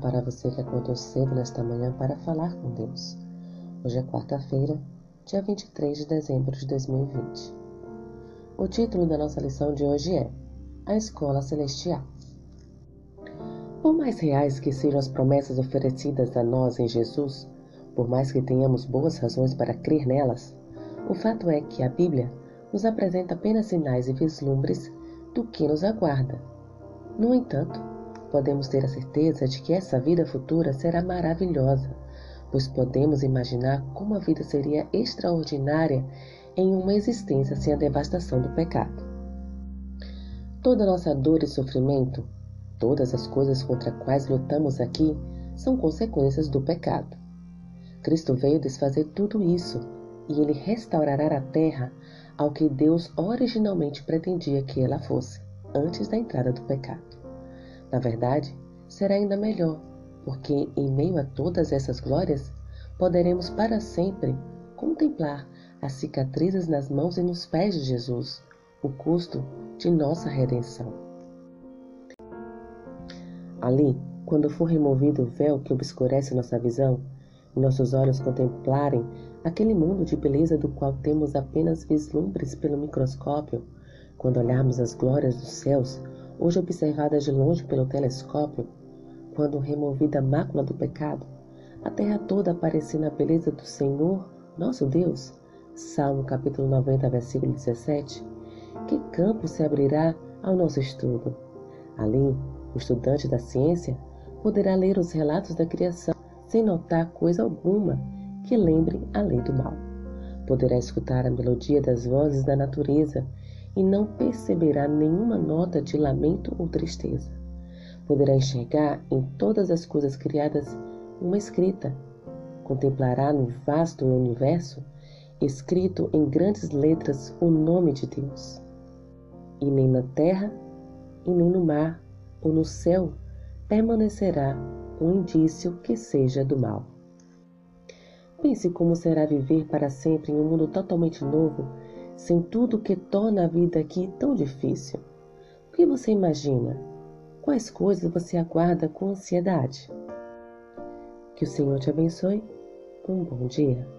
Para você que acordou cedo nesta manhã para falar com Deus. Hoje é quarta-feira, dia 23 de dezembro de 2020. O título da nossa lição de hoje é A Escola Celestial. Por mais reais que sejam as promessas oferecidas a nós em Jesus, por mais que tenhamos boas razões para crer nelas, o fato é que a Bíblia nos apresenta apenas sinais e vislumbres do que nos aguarda. No entanto, podemos ter a certeza de que essa vida futura será maravilhosa, pois podemos imaginar como a vida seria extraordinária em uma existência sem a devastação do pecado. Toda nossa dor e sofrimento, todas as coisas contra quais lutamos aqui, são consequências do pecado. Cristo veio desfazer tudo isso e ele restaurará a terra ao que Deus originalmente pretendia que ela fosse, antes da entrada do pecado. Na verdade, será ainda melhor, porque em meio a todas essas glórias, poderemos para sempre contemplar as cicatrizes nas mãos e nos pés de Jesus, o custo de nossa redenção. Ali, quando for removido o véu que obscurece nossa visão, e nossos olhos contemplarem aquele mundo de beleza do qual temos apenas vislumbres pelo microscópio, quando olharmos as glórias dos céus, hoje observadas de longe pelo telescópio, quando removida a mácula do pecado, a terra toda aparecer na beleza do Senhor, nosso Deus. Salmo capítulo 90, versículo 17. Que campo se abrirá ao nosso estudo? Ali, o estudante da ciência poderá ler os relatos da criação sem notar coisa alguma que lembre a lei do mal. Poderá escutar a melodia das vozes da natureza e não perceberá nenhuma nota de lamento ou tristeza. Poderá enxergar em todas as coisas criadas uma escrita. Contemplará no vasto universo, escrito em grandes letras, o nome de Deus. E nem na terra, e nem no mar, ou no céu permanecerá um indício que seja do mal. Pense como será viver para sempre em um mundo totalmente novo sem tudo que torna a vida aqui tão difícil? O que você imagina? Quais coisas você aguarda com ansiedade? Que o Senhor te abençoe. Um bom dia.